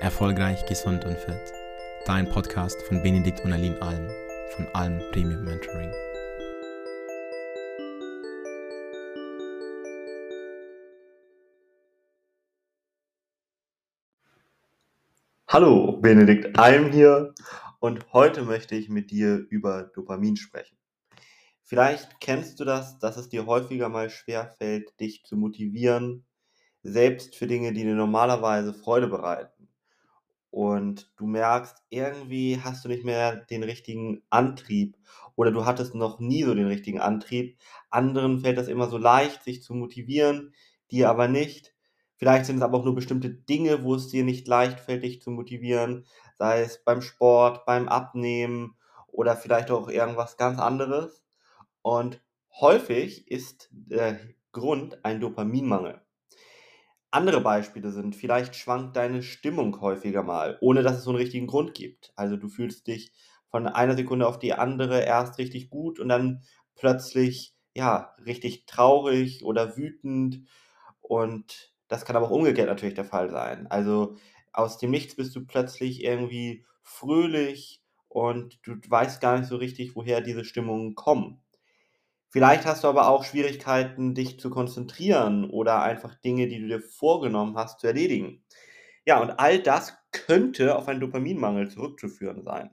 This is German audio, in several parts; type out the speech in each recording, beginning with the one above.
Erfolgreich, gesund und fit. Dein Podcast von Benedikt und Aline Alm von Alm Premium Mentoring. Hallo, Benedikt Alm hier und heute möchte ich mit dir über Dopamin sprechen. Vielleicht kennst du das, dass es dir häufiger mal schwer fällt, dich zu motivieren, selbst für Dinge, die dir normalerweise Freude bereiten. Und du merkst, irgendwie hast du nicht mehr den richtigen Antrieb oder du hattest noch nie so den richtigen Antrieb. Anderen fällt das immer so leicht, sich zu motivieren, dir aber nicht. Vielleicht sind es aber auch nur bestimmte Dinge, wo es dir nicht leicht fällt, dich zu motivieren, sei es beim Sport, beim Abnehmen oder vielleicht auch irgendwas ganz anderes. Und häufig ist der Grund ein Dopaminmangel. Andere Beispiele sind, vielleicht schwankt deine Stimmung häufiger mal, ohne dass es so einen richtigen Grund gibt. Also du fühlst dich von einer Sekunde auf die andere erst richtig gut und dann plötzlich ja richtig traurig oder wütend und das kann aber auch umgekehrt natürlich der Fall sein. Also aus dem Nichts bist du plötzlich irgendwie fröhlich und du weißt gar nicht so richtig, woher diese Stimmungen kommen. Vielleicht hast du aber auch Schwierigkeiten, dich zu konzentrieren oder einfach Dinge, die du dir vorgenommen hast, zu erledigen. Ja, und all das könnte auf einen Dopaminmangel zurückzuführen sein.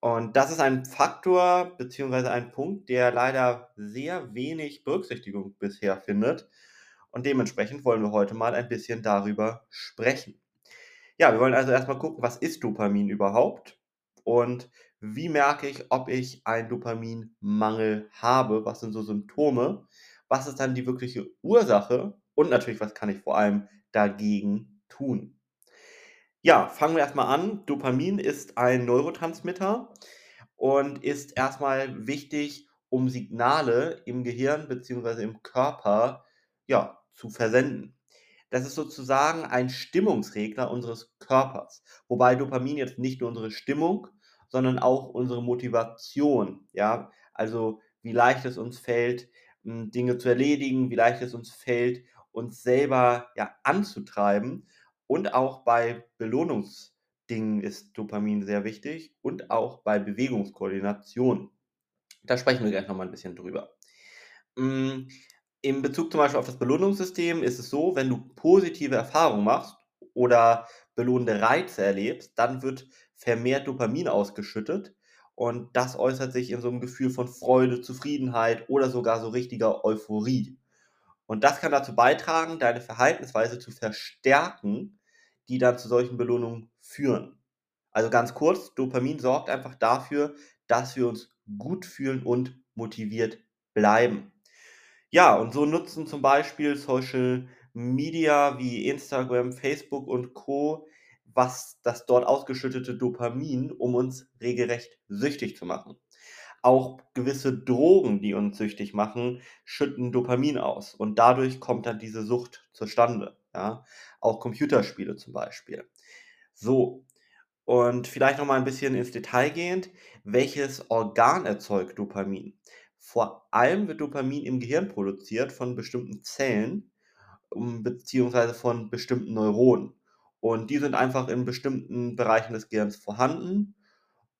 Und das ist ein Faktor beziehungsweise ein Punkt, der leider sehr wenig Berücksichtigung bisher findet. Und dementsprechend wollen wir heute mal ein bisschen darüber sprechen. Ja, wir wollen also erstmal gucken, was ist Dopamin überhaupt und wie merke ich, ob ich einen Dopaminmangel habe, was sind so Symptome, was ist dann die wirkliche Ursache und natürlich, was kann ich vor allem dagegen tun. Ja, fangen wir erstmal an. Dopamin ist ein Neurotransmitter und ist erstmal wichtig, um Signale im Gehirn bzw. im Körper ja, zu versenden. Das ist sozusagen ein Stimmungsregler unseres Körpers, wobei Dopamin jetzt nicht nur unsere Stimmung, sondern auch unsere Motivation, ja, also wie leicht es uns fällt, hm, Dinge zu erledigen, wie leicht es uns fällt, uns selber ja anzutreiben und auch bei Belohnungsdingen ist Dopamin sehr wichtig und auch bei Bewegungskoordination. Da sprechen wir gleich nochmal ein bisschen drüber. Hm, in Bezug zum Beispiel auf das Belohnungssystem ist es so, wenn du positive Erfahrungen machst oder belohnende Reize erlebst, dann wird vermehrt Dopamin ausgeschüttet und das äußert sich in so einem Gefühl von Freude, Zufriedenheit oder sogar so richtiger Euphorie. Und das kann dazu beitragen, deine Verhaltensweise zu verstärken, die dann zu solchen Belohnungen führen. Also ganz kurz, Dopamin sorgt einfach dafür, dass wir uns gut fühlen und motiviert bleiben. Ja, und so nutzen zum Beispiel Social Media wie Instagram, Facebook und Co. was das dort ausgeschüttete Dopamin, um uns regelrecht süchtig zu machen. Auch gewisse Drogen, die uns süchtig machen, schütten Dopamin aus und dadurch kommt dann diese Sucht zustande. Ja? Auch Computerspiele zum Beispiel. So, und vielleicht noch mal ein bisschen ins Detail gehend, welches Organ erzeugt Dopamin? Vor allem wird Dopamin im Gehirn produziert von bestimmten Zellen, um, beziehungsweise von bestimmten Neuronen. Und die sind einfach in bestimmten Bereichen des Gehirns vorhanden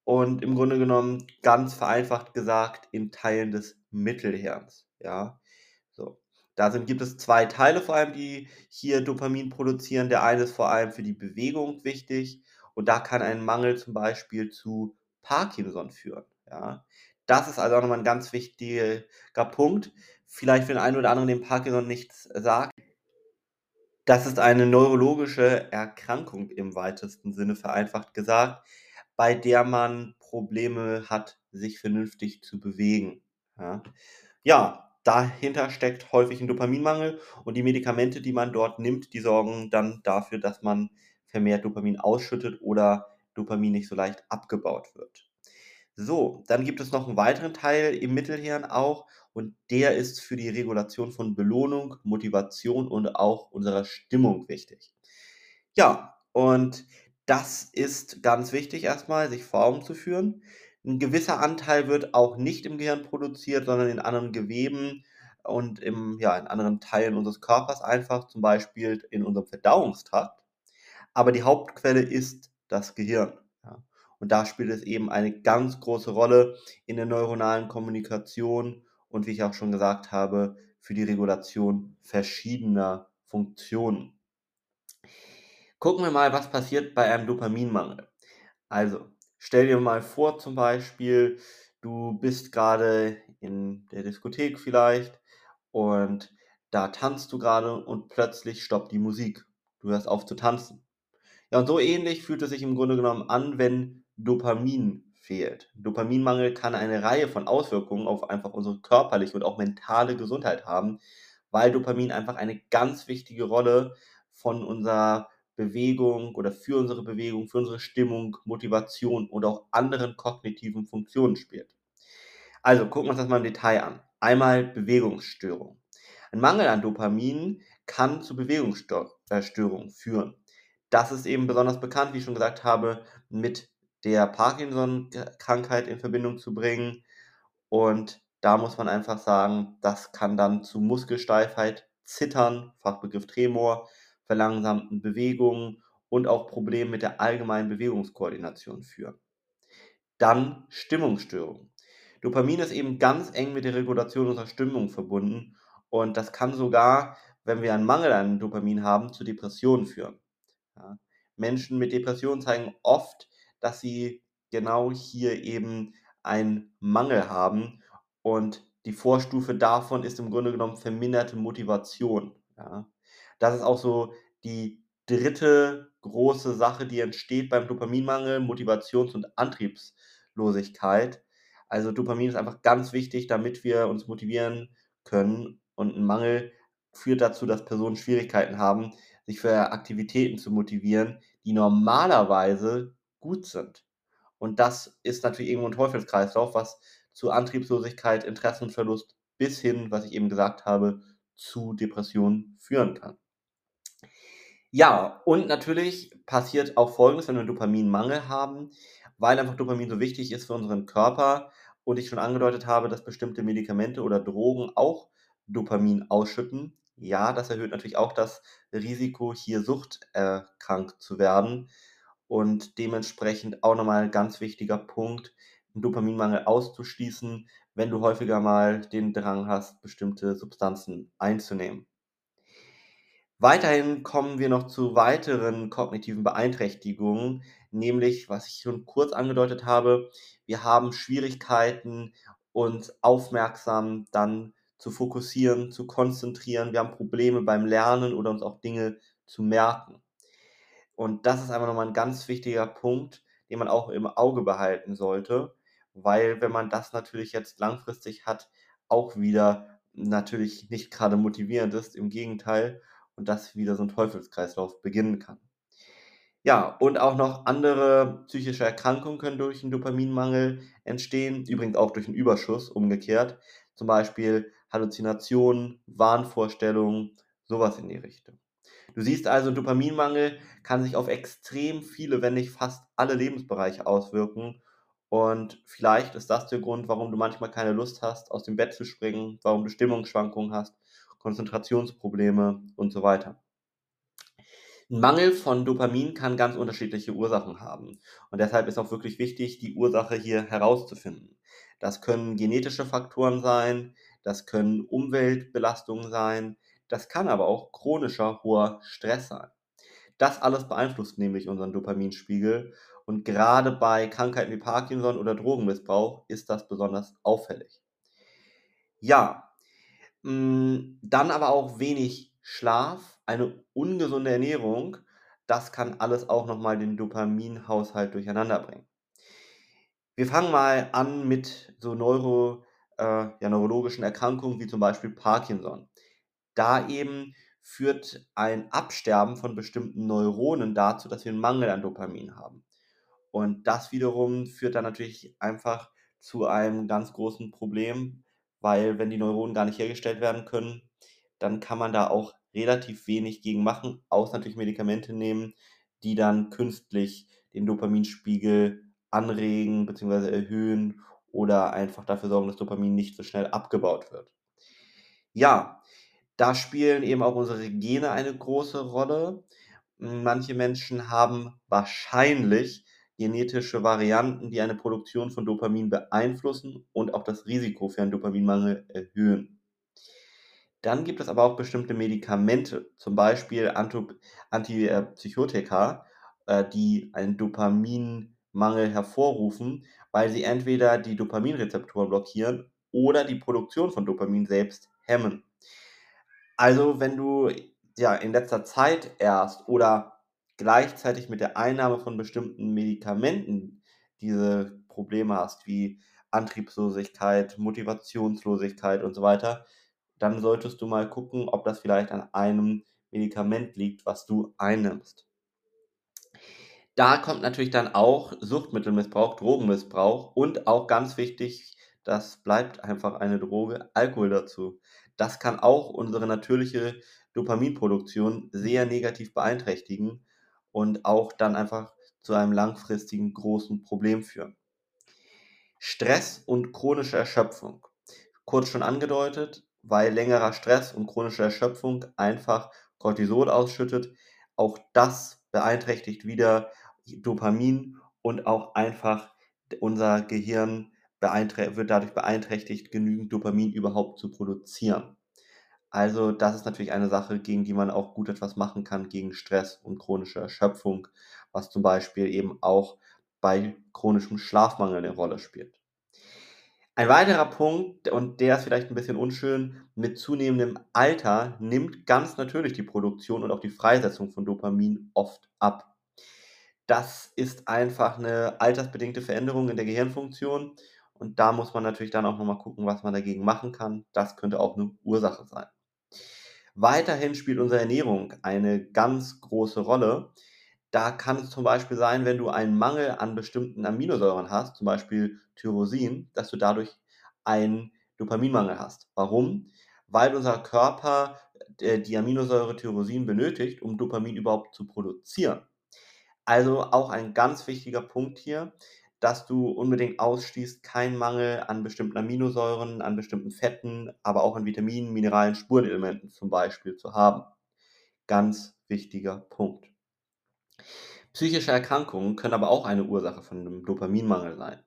und im Grunde genommen ganz vereinfacht gesagt in Teilen des Mittelhirns. Ja, so. Da sind, gibt es zwei Teile vor allem, die hier Dopamin produzieren. Der eine ist vor allem für die Bewegung wichtig und da kann ein Mangel zum Beispiel zu Parkinson führen. Ja. Das ist also auch nochmal ein ganz wichtiger Punkt. Vielleicht für den einen oder anderen, dem Parkinson nichts sagt. Das ist eine neurologische Erkrankung im weitesten Sinne vereinfacht gesagt, bei der man Probleme hat, sich vernünftig zu bewegen. Ja, ja dahinter steckt häufig ein Dopaminmangel und die Medikamente, die man dort nimmt, die sorgen dann dafür, dass man vermehrt Dopamin ausschüttet oder Dopamin nicht so leicht abgebaut wird. So, dann gibt es noch einen weiteren Teil im Mittelhirn auch und der ist für die Regulation von Belohnung, Motivation und auch unserer Stimmung wichtig. Ja, und das ist ganz wichtig erstmal, sich vor Augen zu führen. Ein gewisser Anteil wird auch nicht im Gehirn produziert, sondern in anderen Geweben und im, ja, in anderen Teilen unseres Körpers einfach, zum Beispiel in unserem Verdauungstrakt. Aber die Hauptquelle ist das Gehirn. Ja. Und da spielt es eben eine ganz große Rolle in der neuronalen Kommunikation und wie ich auch schon gesagt habe, für die Regulation verschiedener Funktionen. Gucken wir mal, was passiert bei einem Dopaminmangel. Also, stell dir mal vor, zum Beispiel, du bist gerade in der Diskothek vielleicht und da tanzt du gerade und plötzlich stoppt die Musik. Du hörst auf zu tanzen. Ja, und so ähnlich fühlt es sich im Grunde genommen an, wenn Dopamin fehlt. Dopaminmangel kann eine Reihe von Auswirkungen auf einfach unsere körperliche und auch mentale Gesundheit haben, weil Dopamin einfach eine ganz wichtige Rolle von unserer Bewegung oder für unsere Bewegung, für unsere Stimmung, Motivation und auch anderen kognitiven Funktionen spielt. Also gucken wir uns das mal im Detail an. Einmal Bewegungsstörung. Ein Mangel an Dopamin kann zu Bewegungsstörungen führen. Das ist eben besonders bekannt, wie ich schon gesagt habe, mit der Parkinson-Krankheit in Verbindung zu bringen. Und da muss man einfach sagen, das kann dann zu Muskelsteifheit, Zittern, Fachbegriff Tremor, verlangsamten Bewegungen und auch Problemen mit der allgemeinen Bewegungskoordination führen. Dann Stimmungsstörungen. Dopamin ist eben ganz eng mit der Regulation unserer Stimmung verbunden und das kann sogar, wenn wir einen Mangel an Dopamin haben, zu Depressionen führen. Ja. Menschen mit Depressionen zeigen oft, dass sie genau hier eben einen Mangel haben und die Vorstufe davon ist im Grunde genommen verminderte Motivation. Ja. Das ist auch so die dritte große Sache, die entsteht beim Dopaminmangel, Motivations- und Antriebslosigkeit. Also Dopamin ist einfach ganz wichtig, damit wir uns motivieren können. Und ein Mangel führt dazu, dass Personen Schwierigkeiten haben, sich für Aktivitäten zu motivieren, die normalerweise gut sind. Und das ist natürlich irgendwo ein Teufelskreislauf, was zu Antriebslosigkeit, Interessenverlust bis hin, was ich eben gesagt habe, zu Depressionen führen kann. Ja, und natürlich passiert auch Folgendes, wenn wir 'n Dopaminmangel haben, weil einfach Dopamin so wichtig ist für unseren Körper und ich schon angedeutet habe, dass bestimmte Medikamente oder Drogen auch Dopamin ausschütten. Ja, das erhöht natürlich auch das Risiko, hier suchterkrankt zu werden und dementsprechend auch nochmal ein ganz wichtiger Punkt, 'n Dopaminmangel auszuschließen, wenn du häufiger mal den Drang hast, bestimmte Substanzen einzunehmen. Weiterhin kommen wir noch zu weiteren kognitiven Beeinträchtigungen, nämlich, was ich schon kurz angedeutet habe, wir haben Schwierigkeiten, uns aufmerksam dann zu fokussieren, zu konzentrieren. Wir haben Probleme beim Lernen oder uns auch Dinge zu merken. Und das ist einfach nochmal ein ganz wichtiger Punkt, den man auch im Auge behalten sollte, weil wenn man das natürlich jetzt langfristig hat, auch wieder natürlich nicht gerade motivierend ist, im Gegenteil und das wieder so ein Teufelskreislauf beginnen kann. Ja, und auch noch andere psychische Erkrankungen können durch einen Dopaminmangel entstehen, übrigens auch durch einen Überschuss umgekehrt, zum Beispiel Halluzinationen, Wahnvorstellungen, sowas in die Richtung. Du siehst also, Dopaminmangel kann sich auf extrem viele, wenn nicht fast alle Lebensbereiche auswirken und vielleicht ist das der Grund, warum du manchmal keine Lust hast, aus dem Bett zu springen, warum du Stimmungsschwankungen hast Konzentrationsprobleme und so weiter. Ein Mangel von Dopamin kann ganz unterschiedliche Ursachen haben. Und deshalb ist auch wirklich wichtig, die Ursache hier herauszufinden. Das können genetische Faktoren sein, das können Umweltbelastungen sein, das kann aber auch chronischer hoher Stress sein. Das alles beeinflusst nämlich unseren Dopaminspiegel und gerade bei Krankheiten wie Parkinson oder Drogenmissbrauch ist das besonders auffällig. Ja, hm, dann aber auch wenig Schlaf, eine ungesunde Ernährung, das kann alles auch noch mal den Dopaminhaushalt durcheinanderbringen. Wir fangen mal an mit so neuro äh, ja, neurologischen Erkrankungen wie zum Beispiel Parkinson. Da eben führt ein Absterben von bestimmten Neuronen dazu, dass wir einen Mangel an Dopamin haben. Und das wiederum führt dann natürlich einfach zu einem ganz großen Problem, weil wenn die Neuronen gar nicht hergestellt werden können, dann kann man da auch relativ wenig gegen machen, außer natürlich Medikamente nehmen, die dann künstlich den Dopaminspiegel anregen bzw. erhöhen oder einfach dafür sorgen, dass Dopamin nicht so schnell abgebaut wird. Ja, da spielen eben auch unsere Gene eine große Rolle. Manche Menschen haben wahrscheinlich genetische Varianten, die eine Produktion von Dopamin beeinflussen und auch das Risiko für einen Dopaminmangel erhöhen. Dann gibt es aber auch bestimmte Medikamente, zum Beispiel Antipsychotika, äh, die einen Dopaminmangel hervorrufen, weil sie entweder die Dopaminrezeptoren blockieren oder die Produktion von Dopamin selbst hemmen. Also wenn du ja in letzter Zeit erst oder gleichzeitig mit der Einnahme von bestimmten Medikamenten diese Probleme hast, wie Antriebslosigkeit, Motivationslosigkeit und so weiter, dann solltest du mal gucken, ob das vielleicht an einem Medikament liegt, was du einnimmst. Da kommt natürlich dann auch Suchtmittelmissbrauch, Drogenmissbrauch und auch ganz wichtig, das bleibt einfach eine Droge, Alkohol dazu. Das kann auch unsere natürliche Dopaminproduktion sehr negativ beeinträchtigen und auch dann einfach zu einem langfristigen großen Problem führen. Stress und chronische Erschöpfung. Kurz schon angedeutet, weil längerer Stress und chronische Erschöpfung einfach Cortisol ausschüttet. Auch das beeinträchtigt wieder Dopamin und auch einfach unser Gehirn wird dadurch beeinträchtigt, genügend Dopamin überhaupt zu produzieren. Also das ist natürlich eine Sache, gegen die man auch gut etwas machen kann, gegen Stress und chronische Erschöpfung, was zum Beispiel eben auch bei chronischem Schlafmangel eine Rolle spielt. Ein weiterer Punkt, und der ist vielleicht ein bisschen unschön, mit zunehmendem Alter nimmt ganz natürlich die Produktion und auch die Freisetzung von Dopamin oft ab. Das ist einfach eine altersbedingte Veränderung in der Gehirnfunktion und da muss man natürlich dann auch nochmal gucken, was man dagegen machen kann. Das könnte auch eine Ursache sein. Weiterhin spielt unsere Ernährung eine ganz große Rolle. Da kann es zum Beispiel sein, wenn du einen Mangel an bestimmten Aminosäuren hast, zum Beispiel Tyrosin, dass du dadurch einen Dopaminmangel hast. Warum? Weil unser Körper äh, die Aminosäure Tyrosin benötigt, um Dopamin überhaupt zu produzieren. Also auch ein ganz wichtiger Punkt hier, dass du unbedingt ausschließt, keinen Mangel an bestimmten Aminosäuren, an bestimmten Fetten, aber auch an Vitaminen, Mineralien, Spurenelementen zum Beispiel zu haben. Ganz wichtiger Punkt. Psychische Erkrankungen können aber auch eine Ursache von einem Dopaminmangel sein.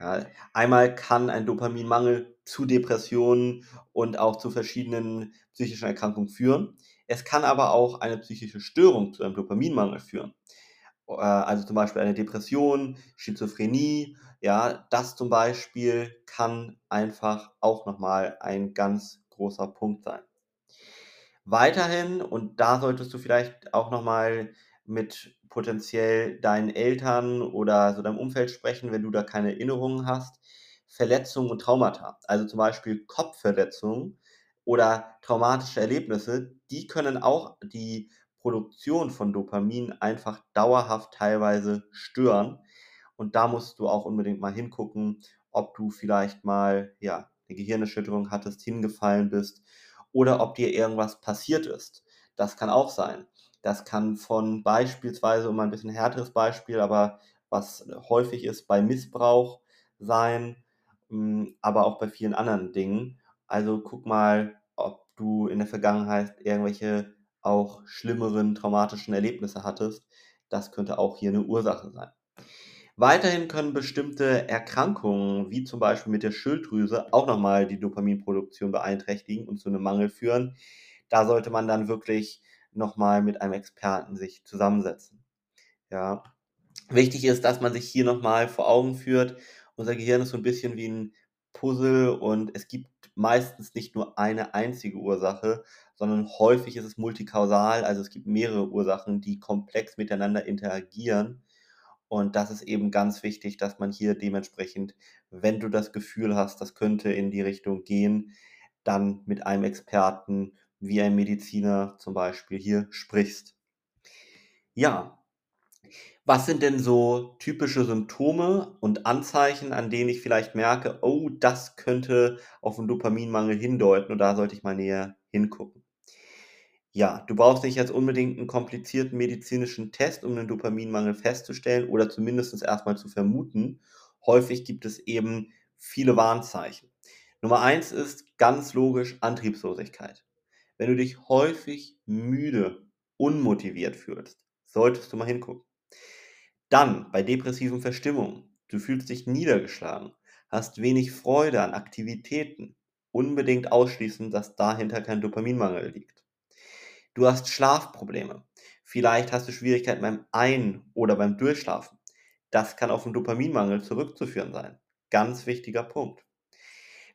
Ja, einmal kann ein Dopaminmangel zu Depressionen und auch zu verschiedenen psychischen Erkrankungen führen. Es kann aber auch eine psychische Störung zu einem Dopaminmangel führen. Äh, also zum Beispiel eine Depression, Schizophrenie, ja, das zum Beispiel kann einfach auch nochmal ein ganz großer Punkt sein. Weiterhin, und da solltest du vielleicht auch nochmal mit potenziell deinen Eltern oder so deinem Umfeld sprechen, wenn du da keine Erinnerungen hast, Verletzungen und Traumata. Also zum Beispiel Kopfverletzungen oder traumatische Erlebnisse, die können auch die Produktion von Dopamin einfach dauerhaft teilweise stören. Und da musst du auch unbedingt mal hingucken, ob du vielleicht mal ja, eine Gehirnerschütterung hattest, hingefallen bist oder ob dir irgendwas passiert ist. Das kann auch sein. Das kann von beispielsweise, um ein bisschen härteres Beispiel, aber was häufig ist, bei Missbrauch sein, hm, aber auch bei vielen anderen Dingen. Also guck mal, ob du in der Vergangenheit irgendwelche auch schlimmeren traumatischen Erlebnisse hattest. Das könnte auch hier eine Ursache sein. Weiterhin können bestimmte Erkrankungen, wie zum Beispiel mit der Schilddrüse, auch nochmal die Dopaminproduktion beeinträchtigen und zu einem Mangel führen. Da sollte man dann wirklich nochmal mit einem Experten sich zusammensetzen. Ja. Wichtig ist, dass man sich hier nochmal vor Augen führt, unser Gehirn ist so ein bisschen wie ein Puzzle und es gibt meistens nicht nur eine einzige Ursache, sondern häufig ist es multikausal, also es gibt mehrere Ursachen, die komplex miteinander interagieren. Und das ist eben ganz wichtig, dass man hier dementsprechend, wenn du das Gefühl hast, das könnte in die Richtung gehen, dann mit einem Experten wie ein Mediziner zum Beispiel hier sprichst. Ja, was sind denn so typische Symptome und Anzeichen, an denen ich vielleicht merke, oh, das könnte auf einen Dopaminmangel hindeuten und da sollte ich mal näher hingucken? Ja, du brauchst nicht jetzt unbedingt einen komplizierten medizinischen Test, um einen Dopaminmangel festzustellen oder zumindest erstmal zu vermuten. Häufig gibt es eben viele Warnzeichen. Nummer eins ist ganz logisch Antriebslosigkeit. Wenn du dich häufig müde, unmotiviert fühlst, Solltest du mal hingucken. Dann bei depressiven Verstimmungen. Du fühlst dich niedergeschlagen, hast wenig Freude an Aktivitäten. Unbedingt ausschließen, dass dahinter kein Dopaminmangel liegt. Du hast Schlafprobleme. Vielleicht hast du Schwierigkeiten beim Ein- oder beim Durchschlafen. Das kann auf einen Dopaminmangel zurückzuführen sein. Ganz wichtiger Punkt.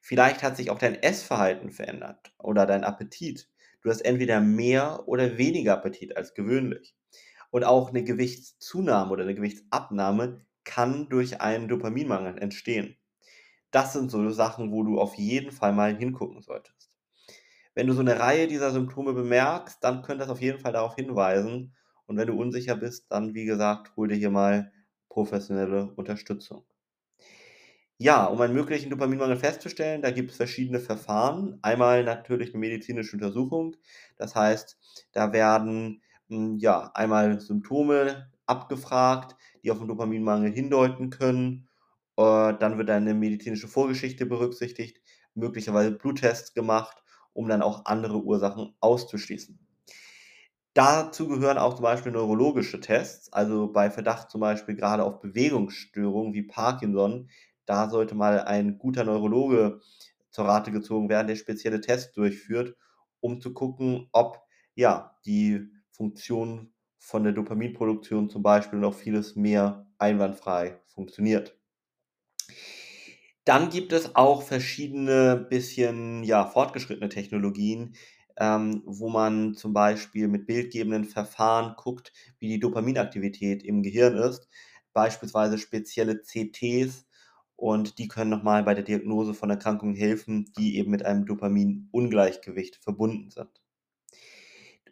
Vielleicht hat sich auch dein Essverhalten verändert oder dein Appetit. Du hast entweder mehr oder weniger Appetit als gewöhnlich. Und auch eine Gewichtszunahme oder eine Gewichtsabnahme kann durch einen Dopaminmangel entstehen. Das sind so Sachen, wo du auf jeden Fall mal hingucken solltest. Wenn du so eine Reihe dieser Symptome bemerkst, dann könnte das auf jeden Fall darauf hinweisen. Und wenn du unsicher bist, dann wie gesagt, hol dir hier mal professionelle Unterstützung. Ja, um einen möglichen Dopaminmangel festzustellen, da gibt es verschiedene Verfahren. Einmal natürlich eine medizinische Untersuchung. Das heißt, da werden hm, ja einmal Symptome abgefragt, die auf einen Dopaminmangel hindeuten können. Äh, dann wird eine medizinische Vorgeschichte berücksichtigt, möglicherweise Bluttests gemacht, um dann auch andere Ursachen auszuschließen. Dazu gehören auch zum Beispiel neurologische Tests, also bei Verdacht zum Beispiel gerade auf Bewegungsstörungen wie Parkinson da sollte mal ein guter Neurologe zur Rate gezogen werden, der spezielle Tests durchführt, um zu gucken, ob ja die Funktion von der Dopaminproduktion zum Beispiel noch vieles mehr einwandfrei funktioniert. Dann gibt es auch verschiedene bisschen ja, fortgeschrittene Technologien, ähm, wo man zum Beispiel mit bildgebenden Verfahren guckt, wie die Dopaminaktivität im Gehirn ist. Beispielsweise spezielle CTs, und die können nochmal bei der Diagnose von Erkrankungen helfen, die eben mit einem Dopaminungleichgewicht verbunden sind.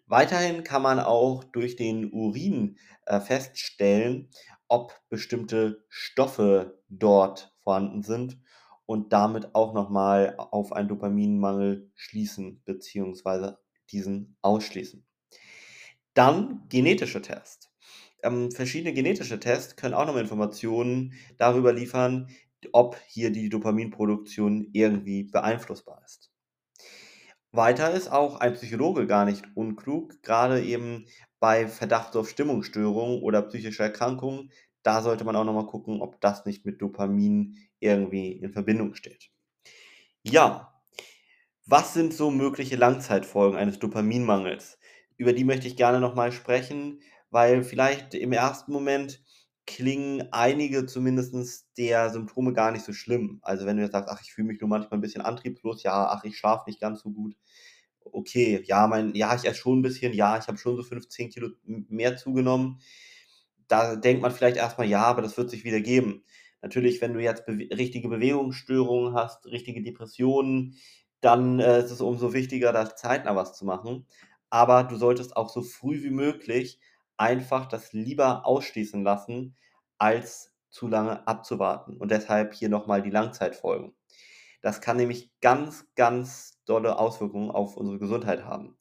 Weiterhin kann man auch durch den Urin äh, feststellen, ob bestimmte Stoffe dort vorhanden sind und damit auch nochmal auf einen Dopaminmangel schließen bzw. diesen ausschließen. Dann genetische Tests. Ähm, verschiedene genetische Tests können auch noch Informationen darüber liefern, ob hier die Dopaminproduktion irgendwie beeinflussbar ist. Weiter ist auch ein Psychologe gar nicht unklug, gerade eben bei Verdacht auf Stimmungsstörungen oder psychische Erkrankungen. Da sollte man auch nochmal gucken, ob das nicht mit Dopamin irgendwie in Verbindung steht. Ja, was sind so mögliche Langzeitfolgen eines Dopaminmangels? Über die möchte ich gerne nochmal sprechen, weil vielleicht im ersten Moment klingen einige zumindest der Symptome gar nicht so schlimm. Also wenn du jetzt sagst, ach, ich fühle mich nur manchmal ein bisschen antriebslos, ja, ach, ich schlafe nicht ganz so gut. Okay, ja, mein, ja, ich esse schon ein bisschen, ja, ich habe schon so 15 Kilo mehr zugenommen. Da denkt man vielleicht erstmal, ja, aber das wird sich wieder geben. Natürlich, wenn du jetzt be richtige Bewegungsstörungen hast, richtige Depressionen, dann äh, ist es umso wichtiger, da zeitnah was zu machen. Aber du solltest auch so früh wie möglich einfach das lieber ausschließen lassen, als zu lange abzuwarten. Und deshalb hier nochmal die Langzeitfolgen. Das kann nämlich ganz, ganz dolle Auswirkungen auf unsere Gesundheit haben.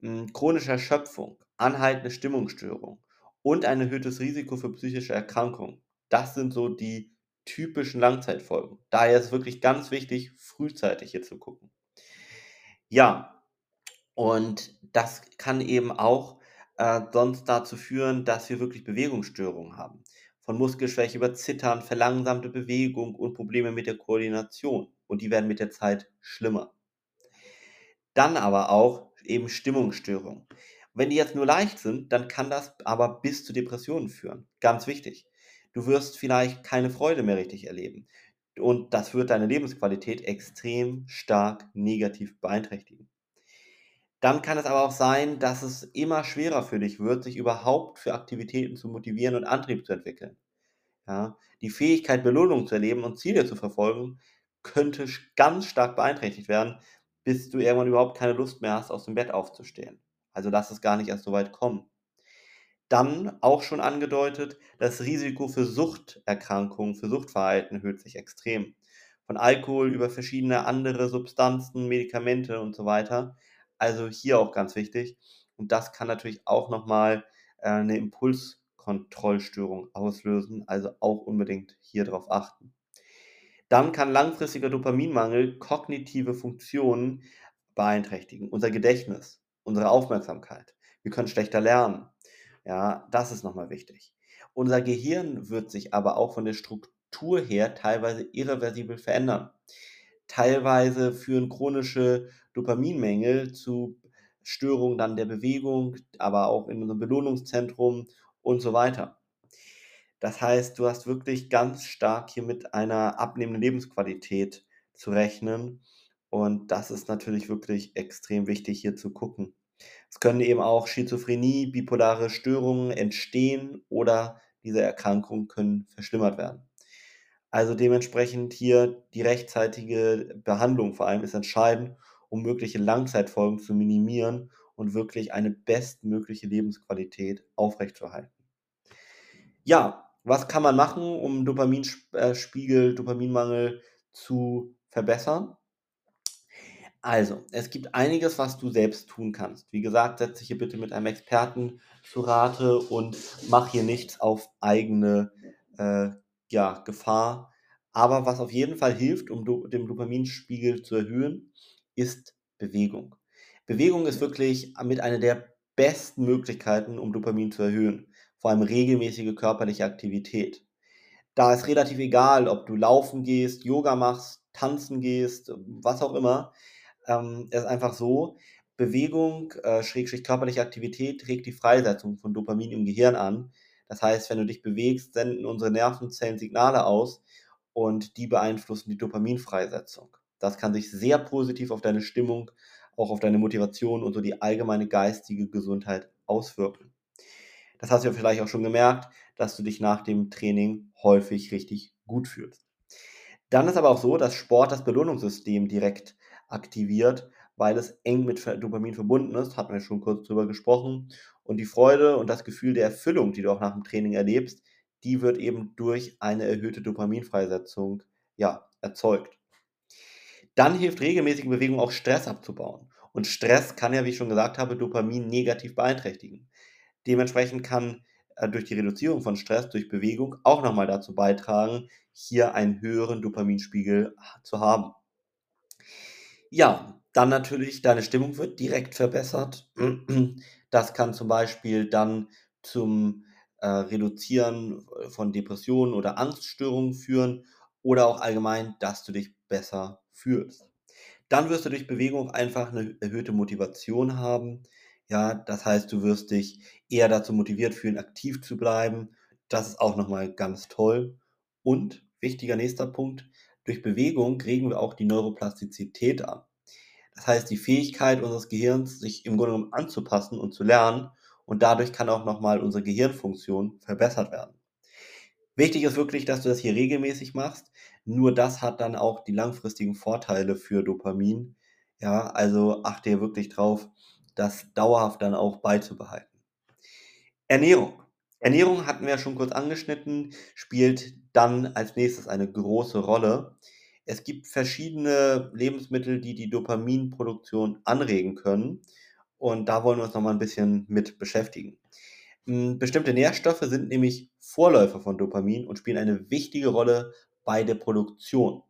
Hm, chronische Erschöpfung, anhaltende Stimmungsstörung und ein erhöhtes Risiko für psychische Erkrankungen. Das sind so die typischen Langzeitfolgen. Daher ist es wirklich ganz wichtig, frühzeitig hier zu gucken. Ja, und das kann eben auch äh, sonst dazu führen, dass wir wirklich Bewegungsstörungen haben. Von Muskelschwäche über Zittern, verlangsamte Bewegung und Probleme mit der Koordination. Und die werden mit der Zeit schlimmer. Dann aber auch eben Stimmungsstörungen. Wenn die jetzt nur leicht sind, dann kann das aber bis zu Depressionen führen. Ganz wichtig. Du wirst vielleicht keine Freude mehr richtig erleben. Und das wird deine Lebensqualität extrem stark negativ beeinträchtigen. Dann kann es aber auch sein, dass es immer schwerer für dich wird, sich überhaupt für Aktivitäten zu motivieren und Antrieb zu entwickeln. Ja, die Fähigkeit, Belohnung zu erleben und Ziele zu verfolgen, könnte ganz stark beeinträchtigt werden, bis du irgendwann überhaupt keine Lust mehr hast, aus dem Bett aufzustehen. Also lass es gar nicht erst so weit kommen. Dann auch schon angedeutet, das Risiko für Suchterkrankungen, für Suchtverhalten erhöht sich extrem. Von Alkohol über verschiedene andere Substanzen, Medikamente und so weiter also hier auch ganz wichtig. Und das kann natürlich auch nochmal äh, eine Impulskontrollstörung auslösen. Also auch unbedingt hier drauf achten. Dann kann langfristiger Dopaminmangel kognitive Funktionen beeinträchtigen. Unser Gedächtnis, unsere Aufmerksamkeit. Wir können schlechter lernen. Ja, das ist nochmal wichtig. Unser Gehirn wird sich aber auch von der Struktur her teilweise irreversibel verändern. Teilweise führen chronische Dopaminmängel zu Störungen dann der Bewegung, aber auch in unserem Belohnungszentrum und so weiter. Das heißt, du hast wirklich ganz stark hier mit einer abnehmenden Lebensqualität zu rechnen. Und das ist natürlich wirklich extrem wichtig hier zu gucken. Es können eben auch Schizophrenie, bipolare Störungen entstehen oder diese Erkrankungen können verschlimmert werden. Also dementsprechend hier die rechtzeitige Behandlung vor allem ist entscheidend, um mögliche Langzeitfolgen zu minimieren und wirklich eine bestmögliche Lebensqualität aufrechtzuerhalten. Ja, was kann man machen, um Dopaminspiegel, Dopaminmangel zu verbessern? Also, es gibt einiges, was du selbst tun kannst. Wie gesagt, setz dich hier bitte mit einem Experten zu Rate und mach hier nichts auf eigene äh, ja, Gefahr. Aber was auf jeden Fall hilft, um do den Dopaminspiegel zu erhöhen, ist Bewegung. Bewegung ist wirklich mit einer der besten Möglichkeiten, um Dopamin zu erhöhen. Vor allem regelmäßige körperliche Aktivität. Da ist relativ egal, ob du laufen gehst, Yoga machst, tanzen gehst, was auch immer. Ähm, es ist einfach so, Bewegung, äh, Schrägstrich körperliche Aktivität regt die Freisetzung von Dopamin im Gehirn an. Das heißt, wenn du dich bewegst, senden unsere Nervenzellen Signale aus und die beeinflussen die Dopaminfreisetzung. Das kann sich sehr positiv auf deine Stimmung, auch auf deine Motivation und so die allgemeine geistige Gesundheit auswirken. Das hast du ja vielleicht auch schon gemerkt, dass du dich nach dem Training häufig richtig gut fühlst. Dann ist aber auch so, dass Sport das Belohnungssystem direkt aktiviert, weil es eng mit Dopamin verbunden ist, hatten wir schon kurz drüber gesprochen. Und die Freude und das Gefühl der Erfüllung, die du auch nach dem Training erlebst, die wird eben durch eine erhöhte Dopaminfreisetzung ja, erzeugt. Dann hilft regelmäßige Bewegung auch Stress abzubauen. Und Stress kann ja, wie ich schon gesagt habe, Dopamin negativ beeinträchtigen. Dementsprechend kann äh, durch die Reduzierung von Stress durch Bewegung auch nochmal dazu beitragen, hier einen höheren Dopaminspiegel zu haben. Ja, dann natürlich, deine Stimmung wird direkt verbessert. Das kann zum Beispiel dann zum äh, Reduzieren von Depressionen oder Angststörungen führen oder auch allgemein, dass du dich besser fühlst. Dann wirst du durch Bewegung einfach eine erhöhte Motivation haben. Ja, das heißt, du wirst dich eher dazu motiviert fühlen, aktiv zu bleiben. Das ist auch nochmal ganz toll. Und wichtiger nächster Punkt, durch Bewegung regen wir auch die Neuroplastizität an. Das heißt, die Fähigkeit unseres Gehirns, sich im Grunde genommen anzupassen und zu lernen. Und dadurch kann auch nochmal unsere Gehirnfunktion verbessert werden. Wichtig ist wirklich, dass du das hier regelmäßig machst. Nur das hat dann auch die langfristigen Vorteile für Dopamin. Ja, also achte hier wirklich drauf, das dauerhaft dann auch beizubehalten. Ernährung. Ernährung hatten wir ja schon kurz angeschnitten, spielt dann als nächstes eine große Rolle. Es gibt verschiedene Lebensmittel, die die Dopaminproduktion anregen können. Und da wollen wir uns noch mal ein bisschen mit beschäftigen. Hm, bestimmte Nährstoffe sind nämlich Vorläufer von Dopamin und spielen eine wichtige Rolle bei der Produktion.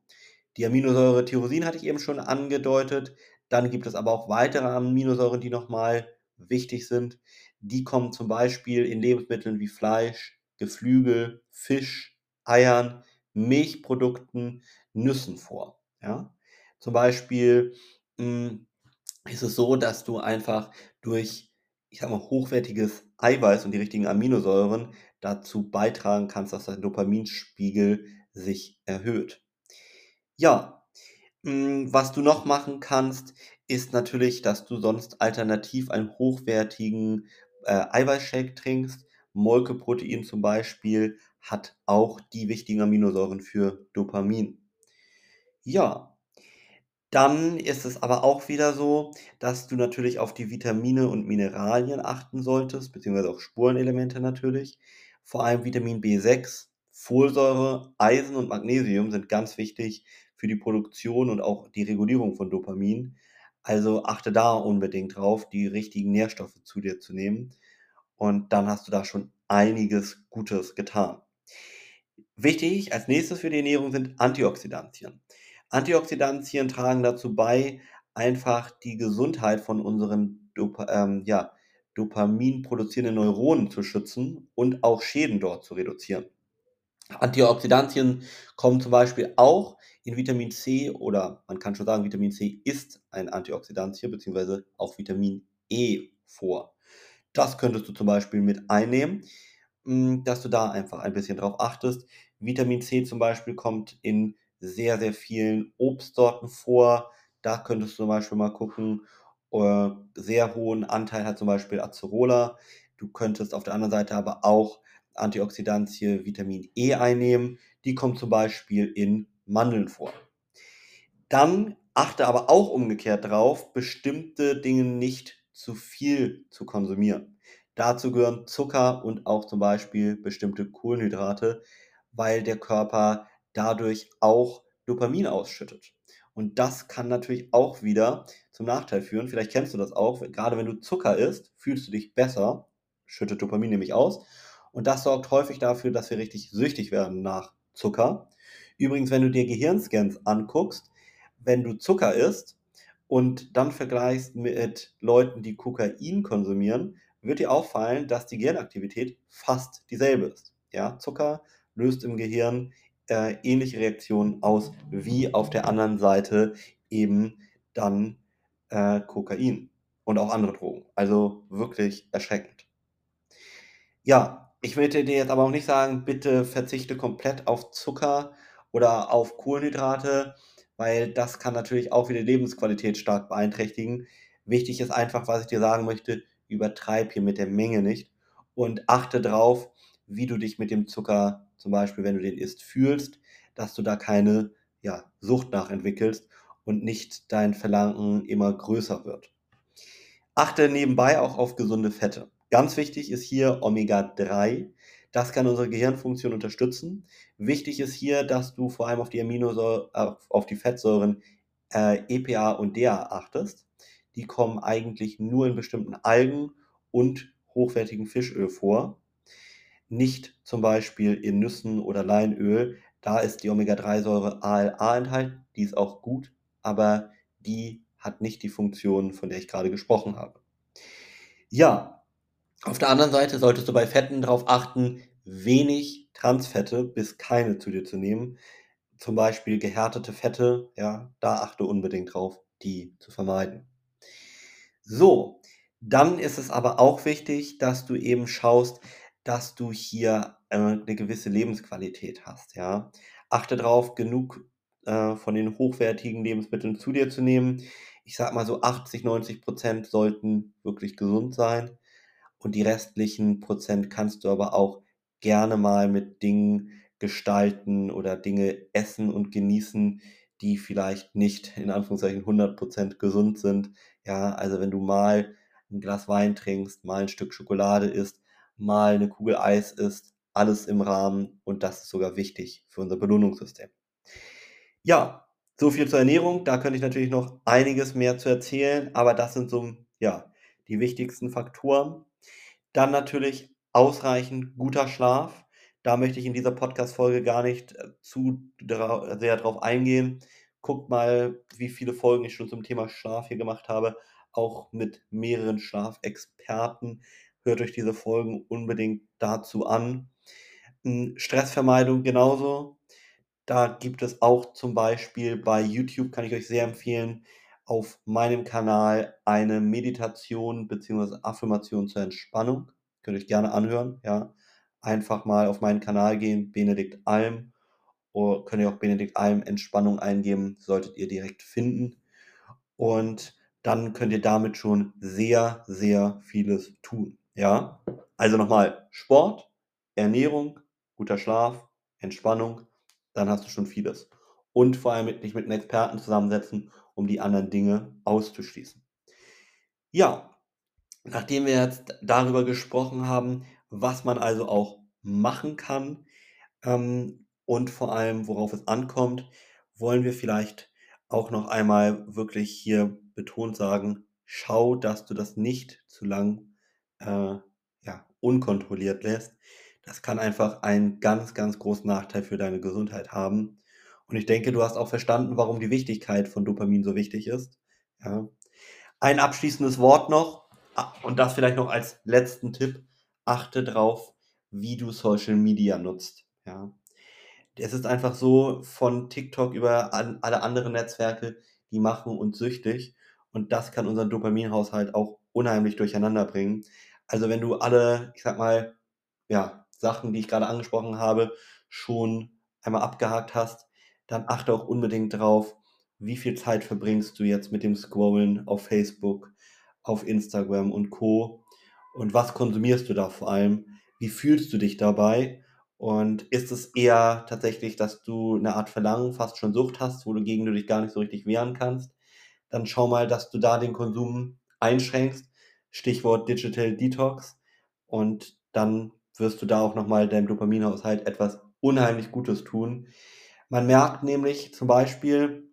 Die Aminosäure Tyrosin hatte ich eben schon angedeutet. Dann gibt es aber auch weitere Aminosäuren, die nochmal wichtig sind. Die kommen zum Beispiel in Lebensmitteln wie Fleisch, Geflügel, Fisch, Eiern, Milchprodukten, Nüssen vor. Ja? Zum Beispiel mh, hm, ist es so, dass du einfach durch, ich sag mal, hochwertiges Eiweiß und die richtigen Aminosäuren dazu beitragen kannst, dass dein Dopaminspiegel sich erhöht. Ja, hm, was du noch machen kannst, ist natürlich, dass du sonst alternativ einen hochwertigen äh, Eiweißshake trinkst. Molkeprotein zum Beispiel hat auch die wichtigen Aminosäuren für Dopamin. Ja, dann ist es aber auch wieder so, dass du natürlich auf die Vitamine und Mineralien achten solltest, beziehungsweise auch Spurenelemente natürlich. Vor allem Vitamin B6, Folsäure, Eisen und Magnesium sind ganz wichtig für die Produktion und auch die Regulierung von Dopamin. Also achte da unbedingt drauf, die richtigen Nährstoffe zu dir zu nehmen. Und dann hast du da schon einiges Gutes getan. Wichtig als nächstes für die Ernährung sind Antioxidantien. Antioxidantien tragen dazu bei, einfach die Gesundheit von unseren ähm, ja, Dopamin produzierende Neuronen zu schützen und auch Schäden dort zu reduzieren. Antioxidantien kommen zum Beispiel auch in Vitamin C oder man kann schon sagen, Vitamin C ist ein Antioxidantien beziehungsweise auch Vitamin E vor. Das könntest du zum Beispiel mit einnehmen, hm, dass du da einfach ein bisschen drauf achtest. Vitamin C zum Beispiel kommt in sehr, sehr vielen Obstsorten vor. Da könntest du zum Beispiel mal gucken. Äh, sehr hohen Anteil hat zum Beispiel Acerola. Du könntest auf der anderen Seite aber auch Antioxidantie Vitamin E einnehmen. Die kommt zum Beispiel in Mandeln vor. Dann achte aber auch umgekehrt drauf, bestimmte Dinge nicht zu viel zu konsumieren. Dazu gehören Zucker und auch zum Beispiel bestimmte Kohlenhydrate, weil der Körper dadurch auch Dopamin ausschüttet. Und das kann natürlich auch wieder zum Nachteil führen. Vielleicht kennst du das auch. Gerade wenn du Zucker isst, fühlst du dich besser, schüttet Dopamin nämlich aus. Und das sorgt häufig dafür, dass wir richtig süchtig werden nach Zucker. Übrigens, wenn du dir Gehirnscans anguckst, wenn du Zucker isst und dann vergleichst mit Leuten, die Kokain konsumieren, wird dir auffallen, dass die Gehirnaktivität fast dieselbe ist. Ja, Zucker löst im Gehirn äh, ähnliche Reaktionen aus wie auf der anderen Seite eben dann äh, Kokain und auch andere Drogen. Also wirklich erschreckend. Ja, ich möchte dir jetzt aber auch nicht sagen, bitte verzichte komplett auf Zucker oder auf Kohlenhydrate, weil das kann natürlich auch wieder Lebensqualität stark beeinträchtigen. Wichtig ist einfach, was ich dir sagen möchte, übertreib hier mit der Menge nicht und achte drauf, wie du dich mit dem Zucker, zum Beispiel wenn du den isst, fühlst, dass du da keine ja, Sucht nachentwickelst und nicht dein Verlangen immer größer wird. Achte nebenbei auch auf gesunde Fette. Ganz wichtig ist hier Omega-3. Das kann unsere Gehirnfunktion unterstützen. Wichtig ist hier, dass du vor allem auf die Aminosäuren, äh, auf die Fettsäuren äh, EPA und DA achtest. Die kommen eigentlich nur in bestimmten Algen und hochwertigen Fischöl vor. Nicht zum Beispiel in Nüssen oder Leinöl. Da ist die Omega-3-Säure ALA enthalten. Die ist auch gut, aber die hat nicht die Funktion, von der ich gerade gesprochen habe. Ja, auf der anderen Seite solltest du bei Fetten darauf achten, wenig Transfette bis keine zu dir zu nehmen. Zum Beispiel gehärtete Fette, ja, da achte unbedingt drauf, die zu vermeiden. So, dann ist es aber auch wichtig, dass du eben schaust, dass du hier äh, 'ne gewisse Lebensqualität hast, ja. Achte drauf, genug, äh, von den hochwertigen Lebensmitteln zu dir zu nehmen. Ich sage mal so 80, 90% sollten wirklich gesund sein und die restlichen Prozent kannst du aber auch gerne mal mit Dingen gestalten oder Dinge essen und genießen, die vielleicht nicht in Anführungszeichen 100% gesund sind. Ja, also wenn du mal ein Glas Wein trinkst, mal ein Stück Schokolade isst, mal eine Kugel Eis isst, alles im Rahmen und das ist sogar wichtig für unser Belohnungssystem. Ja, so viel zur Ernährung. Da könnte ich natürlich noch einiges mehr zu erzählen, aber das sind so, ja, die wichtigsten Faktoren. Dann natürlich ausreichend guter Schlaf. Da möchte ich in dieser Podcast-Folge gar nicht äh, zu sehr drauf eingehen. Guckt mal, wie viele Folgen ich schon zum Thema Schlaf hier gemacht habe, auch mit mehreren Schlafexperten. Hört euch diese Folgen unbedingt dazu an. Hm, Stressvermeidung genauso. Da gibt es auch zum Beispiel bei YouTube, kann ich euch sehr empfehlen, auf meinem Kanal eine Meditation bzw. Affirmation zur Entspannung. Könnt ihr euch gerne anhören, ja. Einfach mal auf meinen Kanal gehen, Benedikt Alm. Oder könnt ihr auch Benedikt Alm Entspannung eingeben, solltet ihr direkt finden. Und dann könnt ihr damit schon sehr, sehr vieles tun. Ja, also nochmal Sport, Ernährung, guter Schlaf, Entspannung, dann hast du schon vieles. Und vor allem dich mit einem Experten zusammensetzen, um die anderen Dinge auszuschließen. Ja, nachdem wir jetzt darüber gesprochen haben, was man also auch machen kann ähm, und vor allem, worauf es ankommt, wollen wir vielleicht auch noch einmal wirklich hier betont sagen, schau, dass du das nicht zu lang äh, ja, unkontrolliert lässt. Das kann einfach einen ganz, ganz großen Nachteil für deine Gesundheit haben. Und ich denke, du hast auch verstanden, warum die Wichtigkeit von Dopamin so wichtig ist. Ja. Ein abschließendes Wort noch. Und das vielleicht noch als letzten Tipp. Achte drauf, wie du Social Media nutzt. Ja. Es ist einfach so, von TikTok über alle anderen Netzwerke, die machen uns süchtig. Und das kann unseren Dopaminhaushalt auch unheimlich durcheinander bringen. Also wenn du alle, ich sag mal, ja, Sachen, die ich gerade angesprochen habe, schon einmal abgehakt hast, dann achte auch unbedingt drauf, wie viel Zeit verbringst du jetzt mit dem Scrollen auf Facebook, auf Instagram und Co. Und was konsumierst du da vor allem? Wie fühlst du dich dabei? Und ist es eher tatsächlich, dass du eine Art Verlangen, fast schon Sucht hast, wo du gegen du dich gar nicht so richtig wehren kannst? Dann schau mal, dass du da den Konsum einschränkst. Stichwort Digital Detox. Und dann wirst du da auch nochmal deinem Dopaminhaushalt etwas unheimlich Gutes tun. Man merkt nämlich zum Beispiel,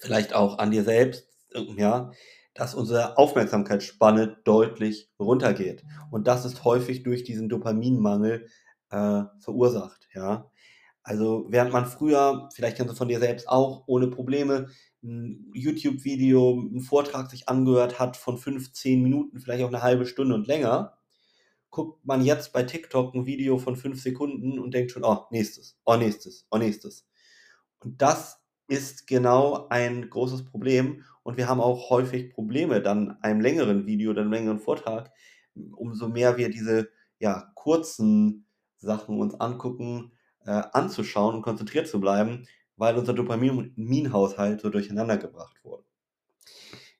vielleicht auch an dir selbst, ja, dass unsere Aufmerksamkeitsspanne deutlich runtergeht. Und das ist häufig durch diesen Dopaminmangel äh, verursacht, ja. Also während man früher, vielleicht kennst du von dir selbst auch, ohne Probleme ein YouTube-Video, einen Vortrag sich angehört hat von 15 Minuten, vielleicht auch eine halbe Stunde und länger, guckt man jetzt bei TikTok ein Video von 5 Sekunden und denkt schon, oh, nächstes, oh, nächstes, oh, nächstes. Und das ist genau ein großes Problem. Und wir haben auch häufig Probleme, dann einem längeren Video oder einem längeren Vortrag, umso mehr wir diese ja, kurzen Sachen uns angucken, äh, anzuschauen und konzentriert zu bleiben, weil unser Dopaminhaushalt so durcheinander gebracht wurde.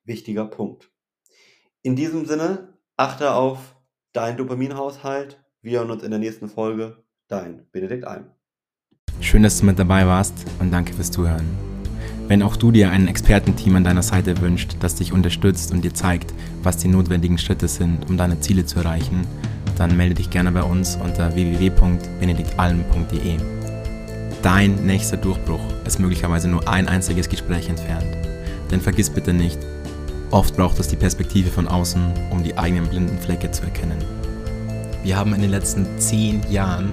Wichtiger Punkt. In diesem Sinne, achte auf deinen Dopaminhaushalt. Wir hören uns in der nächsten Folge. Dein Benedikt Alm. Schön, dass du mit dabei warst und danke fürs Zuhören. Wenn auch du dir ein Expertenteam an deiner Seite wünscht, das dich unterstützt und dir zeigt, was die notwendigen Schritte sind, um deine Ziele zu erreichen, dann melde dich gerne bei uns unter www.benediktalm.de. Dein nächster Durchbruch ist möglicherweise nur ein einziges Gespräch entfernt. Denn vergiss bitte nicht, oft braucht es die Perspektive von außen, um die eigenen blinden Flecke zu erkennen. Wir haben in den letzten zehn Jahren